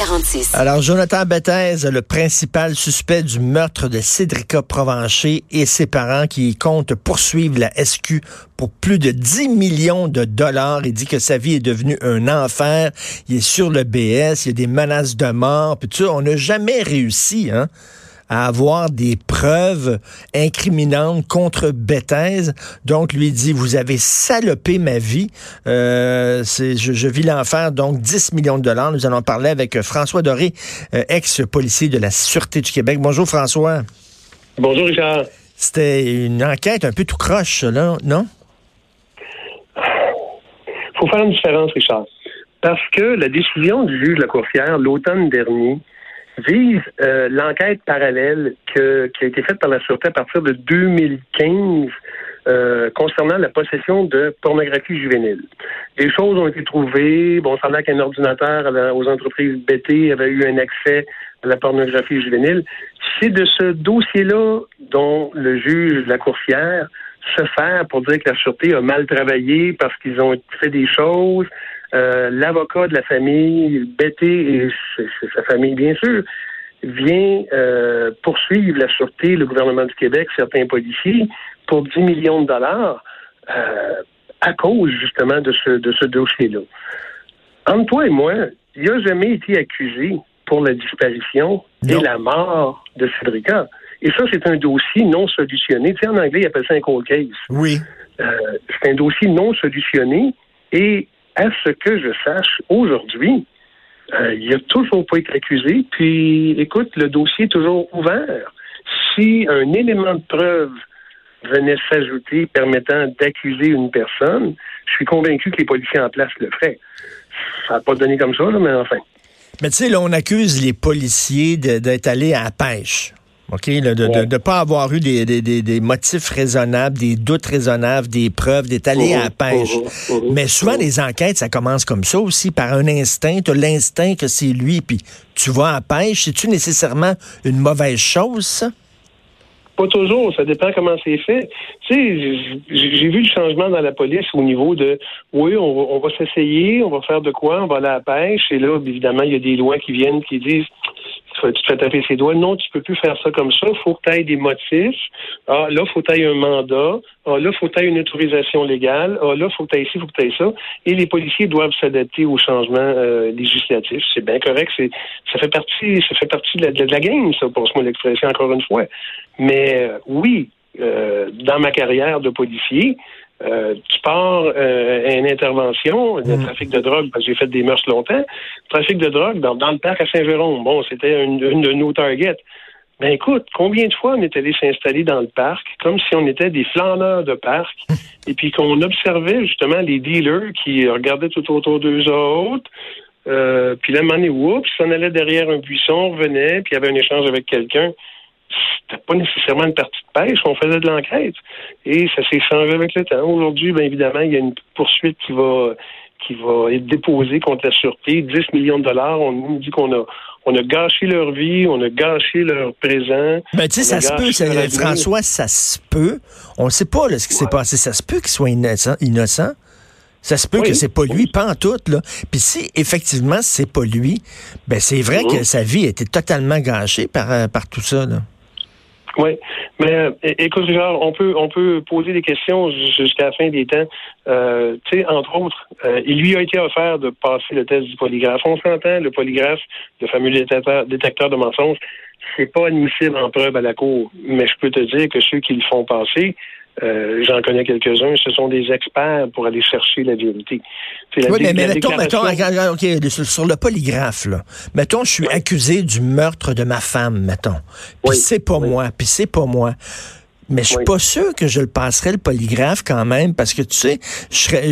46. Alors, Jonathan Bethez, le principal suspect du meurtre de Cédrica Provencher et ses parents qui comptent poursuivre la SQ pour plus de 10 millions de dollars. Il dit que sa vie est devenue un enfer. Il est sur le BS, il y a des menaces de mort. Puis tu sais, on n'a jamais réussi, hein? À avoir des preuves incriminantes contre Bethesda. Donc, lui dit, vous avez salopé ma vie. Euh, c'est, je, vis l'enfer, donc 10 millions de dollars. Nous allons parler avec François Doré, euh, ex-policier de la Sûreté du Québec. Bonjour, François. Bonjour, Richard. C'était une enquête un peu tout croche, là, non? faut faire une différence, Richard. Parce que la décision du juge de la Courtière, l'automne dernier, vise euh, l'enquête parallèle que, qui a été faite par la Sûreté à partir de 2015 euh, concernant la possession de pornographie juvénile. Des choses ont été trouvées. Bon, ça a qu'un ordinateur aux entreprises BT avait eu un accès à la pornographie juvénile. C'est de ce dossier-là dont le juge de la coursière se fait pour dire que la Sûreté a mal travaillé parce qu'ils ont fait des choses euh, l'avocat de la famille, Betty et sa famille, bien sûr, vient euh, poursuivre la Sûreté, le gouvernement du Québec, certains policiers, pour 10 millions de dollars euh, à cause justement de ce, de ce dossier-là. Entre toi et moi, il n'a jamais été accusé pour la disparition et la mort de Cédrica. Et ça, c'est un dossier non solutionné. Tu sais, en anglais, ils appellent ça un cold case. Oui. c'est un dossier non solutionné et à ce que je sache, aujourd'hui, euh, il n'a toujours pas été accusé. Puis, écoute, le dossier est toujours ouvert. Si un élément de preuve venait s'ajouter permettant d'accuser une personne, je suis convaincu que les policiers en place le feraient. Ça n'a pas donné comme ça, mais enfin. Mais tu sais, là, on accuse les policiers d'être allés à la pêche. OK? de ne pas avoir eu des, des, des, motifs raisonnables, des doutes raisonnables, des preuves, d'être allé à la pêche. Mais souvent, les enquêtes, ça commence comme ça aussi, par un instinct. Tu l'instinct que c'est lui, puis tu vas à la pêche. C'est-tu nécessairement une mauvaise chose, ça? Pas toujours, ça dépend comment c'est fait. Tu sais, j'ai vu le changement dans la police au niveau de oui, on va, va s'essayer, on va faire de quoi, on va aller à la pêche, et là, évidemment, il y a des lois qui viennent qui disent tu te fais taper ses doigts. Non, tu peux plus faire ça comme ça. Faut que tu aies des motifs. Ah, là, faut que tu aies un mandat. Ah, là, faut que tu aies une autorisation légale. Ah, là, faut que tu aies ci, il faut que tu aies ça. Et les policiers doivent s'adapter aux changements euh, législatifs. C'est bien correct. C'est, ça fait partie, ça fait partie de la, de la game, ça, pour moi l'expression, encore une fois. Mais euh, oui, euh, dans ma carrière de policier, euh, tu pars euh, à une intervention de mm. trafic de drogue, parce que j'ai fait des mœurs longtemps. Trafic de drogue dans, le parc à Saint-Jérôme. Bon, c'était une, de nos targets. Ben écoute, combien de fois on est allé s'installer dans le parc comme si on était des flâneurs de parc et puis qu'on observait justement les dealers qui regardaient tout autour d'eux autres. Euh, puis là, on oups, s'en allait derrière un buisson, revenait, puis il y avait un échange avec quelqu'un c'était pas nécessairement une partie de pêche, on faisait de l'enquête. Et ça s'est changé avec le temps. Aujourd'hui, bien évidemment, il y a une poursuite qui va qui va être déposée contre la sûreté. 10 millions de dollars. On nous dit qu'on a on a gâché leur vie, on a gâché leur présent. Ben, tu sais, ça se peut, François, ça se peut. On ne sait pas ce qui s'est passé. Ça se peut qu'il soit innocent. innocent. Ça se peut que c'est pas lui, pas en tout, là. Puis si effectivement c'est pas lui, ben c'est vrai que sa vie a été totalement gâchée par, euh, par tout ça, là. Oui, mais écoute, on peut on peut poser des questions jusqu'à la fin des temps. Euh, tu sais, entre autres, euh, il lui a été offert de passer le test du polygraphe. On s'entend, le polygraphe, le fameux détecteur, détecteur de mensonges, c'est pas admissible en preuve à la cour. Mais je peux te dire que ceux qui le font passer, euh, j'en connais quelques-uns. Ce sont des experts pour aller chercher la vérité. oui, mais, mettons, mettons sur, le polygraphe, là. Mettons, je suis accusé du meurtre de ma femme, mettons. Puis c'est pas moi, puis c'est pas moi. Mais je suis pas sûr que je le passerais le polygraphe quand même, parce que tu sais,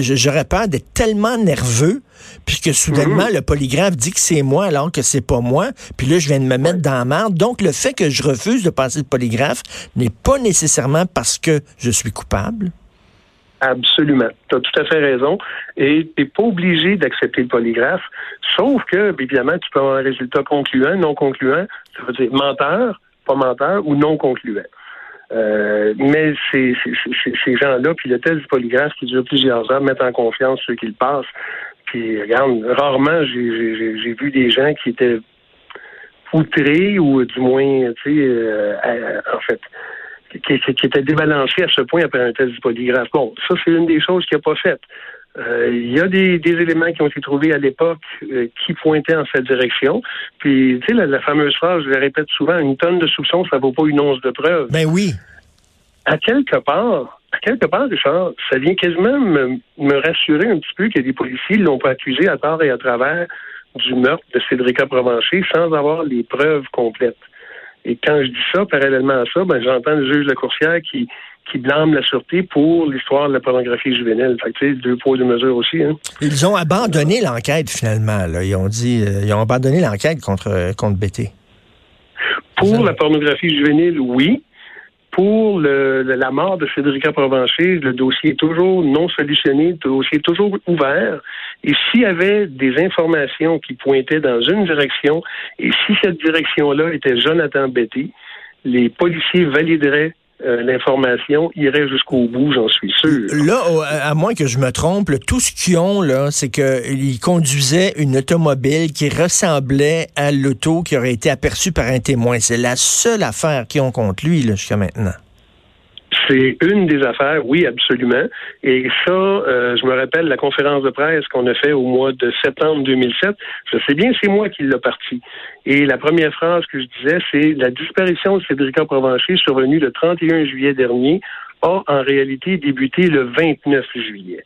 j'aurais peur d'être tellement nerveux, puis que soudainement mhm. le polygraphe dit que c'est moi alors que c'est pas moi, puis là je viens de me mettre dans la merde. Donc le fait que je refuse de passer le polygraphe n'est pas nécessairement parce que je suis coupable. Absolument. Tu as tout à fait raison. Et tu n'es pas obligé d'accepter le polygraphe, sauf que, évidemment, tu peux avoir un résultat concluant, non concluant, ça veut dire menteur, pas menteur, ou non concluant. Euh, mais ces, gens-là, puis le test du polygraphe qui dure plusieurs heures, mettent en confiance ceux qui le passent. Puis regarde, rarement j'ai vu des gens qui étaient outrés ou du moins, tu sais, euh, en fait, qui, qui, étaient débalancés à ce point après un test du polygraphe. Bon, ça c'est une des choses qu'il n'a pas Euh, il y a des, éléments qui ont été trouvés à l'époque euh, qui pointaient en cette direction. Puis, tu sais, la, fameuse phrase, je la répète souvent, une tonne de soupçons, ça vaut pas une once de preuve. Ben oui. À quelque part, à quelque part, Richard, ça vient quasiment me, rassurer un petit peu que les policiers l'ont pas accusé à tort et à travers du meurtre de Cédrica Provencher sans avoir les preuves complètes. Et quand je dis ça, parallèlement à ça, ben, j'entends le juge de la Coursière qui, qui blâme la Sûreté pour l'histoire de la pornographie juvénile. Fait que, deux poids, deux mesures aussi. Hein. Ils ont abandonné l'enquête, finalement. Là. Ils ont dit, euh, ils ont abandonné l'enquête contre, contre BT. Pour la pornographie juvénile, oui. Pour le, la mort de Frédérica Provencher, le dossier est toujours non solutionné, le dossier est toujours ouvert. Et s'il y avait des informations qui pointaient dans une direction, et si cette direction-là était Jonathan Betty, les policiers valideraient euh, l'information irait jusqu'au bout, j'en suis sûr. Là, à moins que je me trompe, tout ce qu'ils ont, là, c'est qu'ils conduisaient une automobile qui ressemblait à l'auto qui aurait été aperçue par un témoin. C'est la seule affaire qu'ils ont contre lui jusqu'à maintenant. C'est une des affaires, oui, absolument. Et ça, euh, je me rappelle la conférence de presse qu'on a fait au mois de septembre 2007. Je sais bien, c'est moi qui l'ai parti. Et la première phrase que je disais, c'est la disparition de Cédrica Provencher survenue le 31 juillet dernier a en réalité débuté le 29 juillet.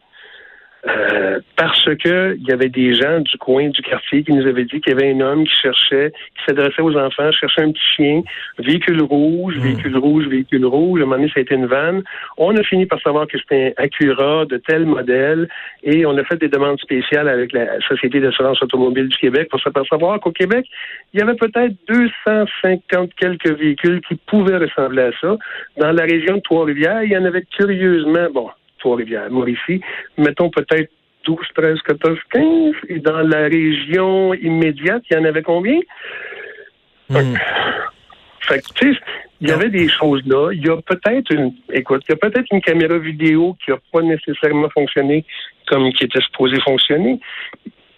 Euh, parce que il y avait des gens du coin du quartier qui nous avaient dit qu'il y avait un homme qui cherchait, qui s'adressait aux enfants, cherchait un petit chien, véhicule rouge, hmm. véhicule rouge, véhicule rouge. À un moment donné, ça a été une vanne. On a fini par savoir que c'était un Acura de tel modèle et on a fait des demandes spéciales avec la Société d'assurance automobile du Québec pour s'apercevoir qu'au Québec, il y avait peut-être 250 quelques véhicules qui pouvaient ressembler à ça. Dans la région de Trois-Rivières, il y en avait curieusement, bon, Trois-Rivières. Mauricie, mettons peut-être 12, 13, 14, 15. Et dans la région immédiate, il y en avait combien? Hmm. Fait que, tu sais, il y avait des choses là. Il y a peut-être une, écoute, il y a peut-être une caméra vidéo qui n'a pas nécessairement fonctionné comme qui était supposé fonctionner.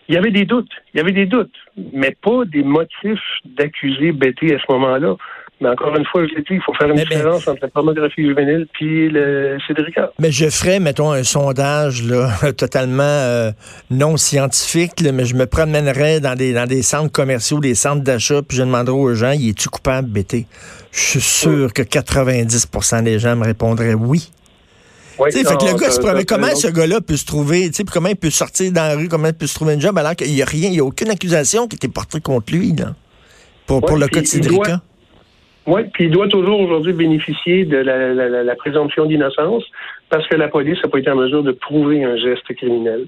Il y avait des doutes. Il y avait des doutes, mais pas des motifs d'accuser Betty à ce moment-là. Mais encore une fois, je l'ai dit, il faut faire une différence entre la pornographie juvénile puis le Cédrica. Mais je ferais, mettons, un sondage là, totalement euh, non scientifique, mais je me promènerais dans des, dans des centres commerciaux, des centres d'achat, puis je demanderais aux gens, y es-tu coupable, BT? Je suis sûr que 90% des gens me répondraient oui. Oui, fait que le gars se promet, comment ce gars-là peut se trouver, comment il peut sortir dans la rue, comment il peut se trouver un job alors qu'il n'y a rien, il n'y a aucune accusation qui était portée contre lui, là, pour, pour le cas de Cédrica? Oui, puis il doit toujours aujourd'hui bénéficier de la, présomption d'innocence parce que la police n'a pas été en mesure de prouver un geste criminel.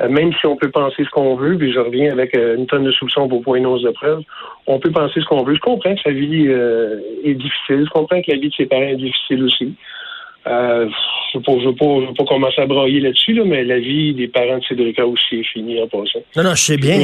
Euh, même si on peut penser ce qu'on veut, puis je reviens avec euh, une tonne de soupçons pour point de preuve, on peut penser ce qu'on veut. Je comprends que sa vie euh, est difficile, je comprends que la vie de ses parents est difficile aussi. Euh, je ne veux, pas commencer à broyer là-dessus, là, mais la vie des parents de Cédric aussi est finie en passant. Non, non, je sais bien.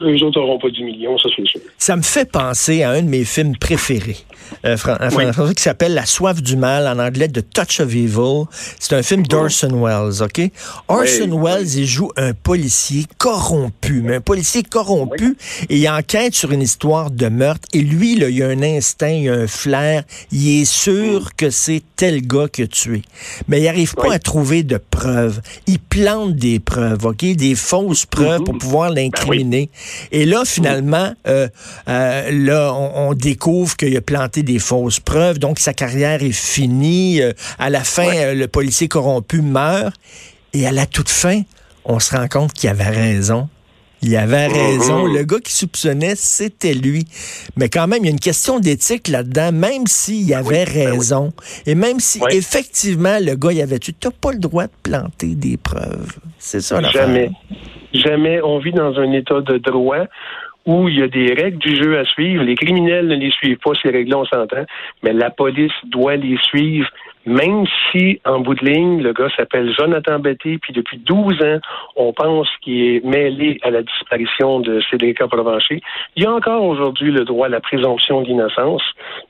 Eux autres n'auront pas du million, ça c'est sûr. Ça me fait penser à un de mes films préférés, euh, français, qui s'appelle La soif du mal, en anglais The Touch of Evil. C'est un film d'Orson Welles, OK? Orson Welles, il joue un policier corrompu, mais un policier corrompu, et il enquête sur une histoire de meurtre, et lui, là, il a un instinct, il a un flair, il est sûr que c'est tel gars qui a tué. Mais il n'arrive pas à trouver de preuves. Il plante des preuves, OK? Des fausses preuves pour mm-hmm. pouvoir ben l'incriminer. Et là, finalement, euh, euh, là, on, découvre qu'il a planté des fausses preuves, donc sa carrière est finie. Euh, à la fin, le policier corrompu meurt. Et à la toute fin, on se rend compte qu'il avait raison. Il avait raison. Le gars qui soupçonnait, c'était lui. Mais quand même, il y a une question d'éthique là-dedans, même s'il avait ben raison. Et même si, effectivement, le gars, il avait tu n'as pas le droit de planter des preuves. C'est ça, la Jamais. Jamais. On vit dans un état de droit où il y a des règles du jeu à suivre. Les criminels ne les suivent pas, ces règles-là, on s'entend, mais la police doit les suivre même si, en bout de ligne, le gars s'appelle Jonathan Betty, puis depuis 12 ans, on pense qu'il est mêlé à la disparition de Cédric Provencher, il a encore aujourd'hui le droit à la présomption d'innocence.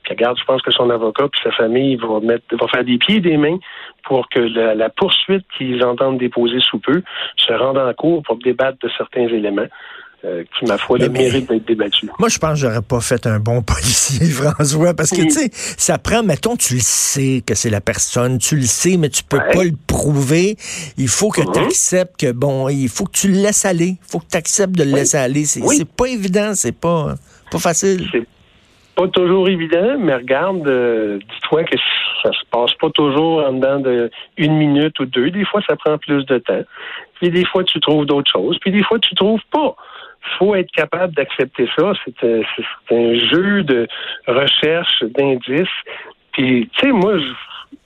Puis regarde, je pense que son avocat puis sa famille vont mettre, vont faire des pieds et des mains pour que la, la poursuite qu'ils entendent déposer sous peu se rende en cours pour débattre de certains éléments. Euh, qui, ma foi, le mérite d'être débattu. Moi, je pense que j'aurais pas fait un bon policier, François, parce que, tu sais, ça prend, mettons, tu le sais que c'est la personne, tu le sais, mais tu peux pas le prouver. Il faut que mm-hmm. tu acceptes que, bon, il faut que tu le laisses aller. Il faut que tu acceptes de le laisser aller. C'est pas évident, c'est pas, pas facile. C'est pas toujours évident, mais regarde, euh, dis-toi que ça se passe pas toujours en dedans de une minute ou deux. Des fois, ça prend plus de temps. Puis des fois, tu trouves d'autres choses. Puis des fois, tu trouves pas faut être capable d'accepter ça. Euh, c'est un jeu de recherche, d'indices. Puis, tu sais, moi,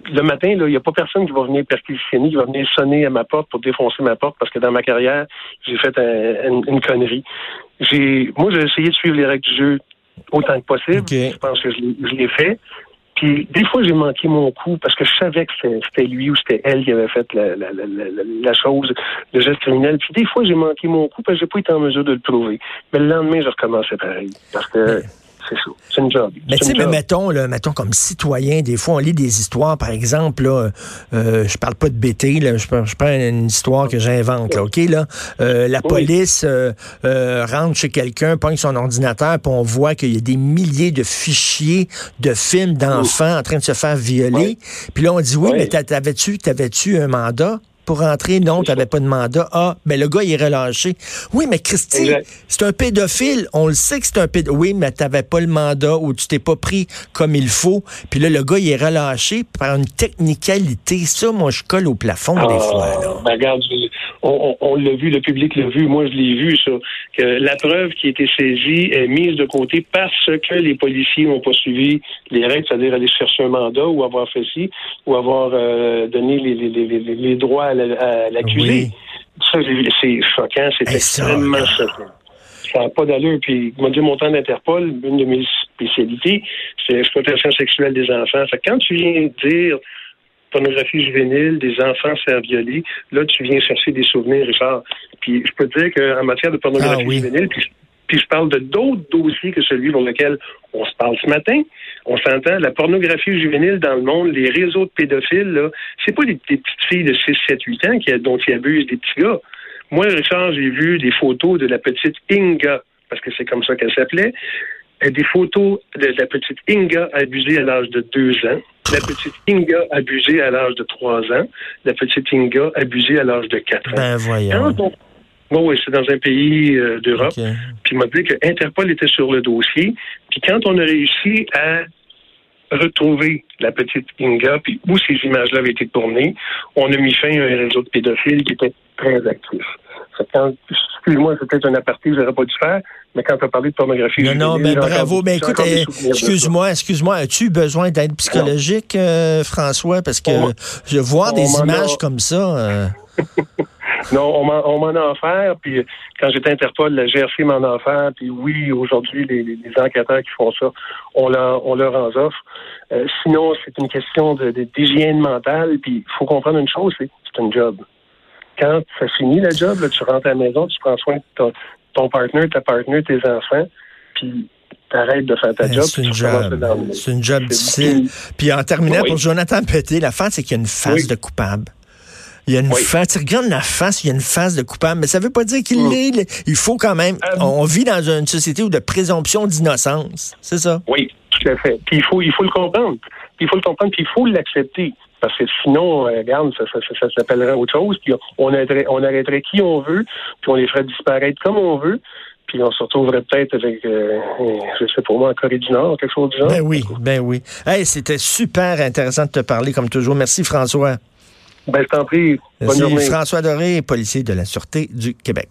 le matin, il n'y a pas personne qui va venir perquisitionner, qui va venir sonner à ma porte pour défoncer ma porte parce que dans ma carrière, j'ai fait une connerie. J'ai, moi, j'ai essayé de suivre les règles du jeu autant que possible. Je pense que je l'ai fait. Puis des fois, j'ai manqué mon coup parce que je savais que c'était lui ou c'était elle qui avait fait la, la, la, la, chose, le geste criminel. Puis des fois, j'ai manqué mon coup parce que j'ai pas été en mesure de le prouver. Mais le lendemain, je recommençais pareil. Parce que c'est ça. C'est une job. Mais tu sais, mettons, là, mettons, comme citoyen, des fois, on lit des histoires, par exemple, là, euh, je parle pas de BT, là, je, je prends une histoire que j'invente, là, OK, là, euh, la police euh, euh, rentre chez quelqu'un, pogne son ordinateur, puis on voit qu'il y a des milliers de fichiers de films d'enfants en train de se faire violer. Puis là, on dit, oui, mais t'avais-tu, t'avais-tu un mandat? Pour rentrer. Non, tu n'avais pas de mandat. Ah, ben le gars, il est relâché. Oui, mais Christy, c'est un pédophile. On le sait que c'est un pédophile. Oui, mais tu n'avais pas le mandat ou tu t'es pas pris comme il faut. Puis là, le gars, il est relâché par une technicalité. Ça, moi, je colle au plafond des ah, fois. Ben, regarde, on, l'a vu, le public l'a vu, moi, je l'ai vu, ça. Que la preuve qui a été saisie est mise de côté parce que les policiers n'ont pas suivi les règles, c'est-à-dire aller chercher un mandat ou avoir fait ci, ou avoir euh, donné les, les, les, les droits à l'accusé. Ça, c'est choquant, c'est extrêmement choquant. Ça n'a pas d'allure. Puis, m'a dit mon temps d'Interpol, une de mes spécialités, c'est l'exploitation sexuelle des enfants. Fait quand tu viens dire pornographie juvénile, des enfants violer, là, tu viens chercher des souvenirs, Richard. Puis, je peux te dire qu'en matière de pornographie ah juvénile, puis puis je parle de d'autres dossiers que celui pour lequel on se parle ce matin. On s'entend, la pornographie juvénile dans le monde, les réseaux de pédophiles, là, c'est pas des, petites filles de 6, 7, 8 ans qui, dont ils abusent des petits gars. Moi, Richard, j'ai vu des photos de la petite Inga, parce que c'est comme ça qu'elle s'appelait, des photos de la petite Inga abusée à l'âge de 2 ans, la petite Inga abusée à l'âge de 3 ans, la petite Inga abusée à l'âge de 4 ans. Ben voyons. Moi, oui, c'est dans un pays euh, d'Europe. Puis il m'a dit que Interpol était sur le dossier. Puis quand on a réussi à retrouver la petite Inga, puis où ces images-là avaient été tournées, on a mis fin à un réseau de pédophiles qui était très actif. Excuse-moi, c'est peut-être un aparté que j'aurais pas dû faire, mais quand tu as parlé de pornographie... Non, non, mais bravo. Mais écoute, eh, excuse-moi, excuse-moi, as-tu besoin d'aide psychologique, euh, François? Parce que je vois des images comme ça... Euh. Non, on m'en a offert, puis quand j'étais Interpol, la GRC m'en a offert, puis oui, aujourd'hui, les, les, enquêteurs qui font ça, on leur, on leur en offre. Euh, sinon, c'est une question d'hygiène de, mentale, puis il faut comprendre une chose, c'est c'est un job. Quand ça finit le job, là, tu rentres à la maison, tu prends soin de ton, ton partner, ta partner, tes enfants, puis t'arrêtes de faire ta job. C'est une, job. C'est une job difficile. Puis en terminant, pour Jonathan Petit, la fin, c'est qu'il y a une phase de coupable. Il y a une face. Tu regardes la face, il y a une face de coupable, mais ça veut pas dire qu'il mm. l'est. Il faut quand même. Euh, on vit dans une société où de présomption d'innocence. C'est ça? Oui, tout à fait. Puis il faut, il faut le comprendre. Puis il faut le comprendre, puis il faut l'accepter. Parce que sinon, euh, regarde, ça, ça, ça, s'appellerait autre chose. Puis on arrêterait, on arrêterait qui on veut, puis on les ferait disparaître comme on veut puis on se retrouverait peut-être avec, euh, je sais pas moi, en Corée du Nord, quelque chose du genre. Ben oui, ben oui. Hey, c'était super intéressant de te parler, comme toujours. Merci, François. Ben, je t'en prie. Bonne journée. François Doré, policier de la Sûreté du Québec.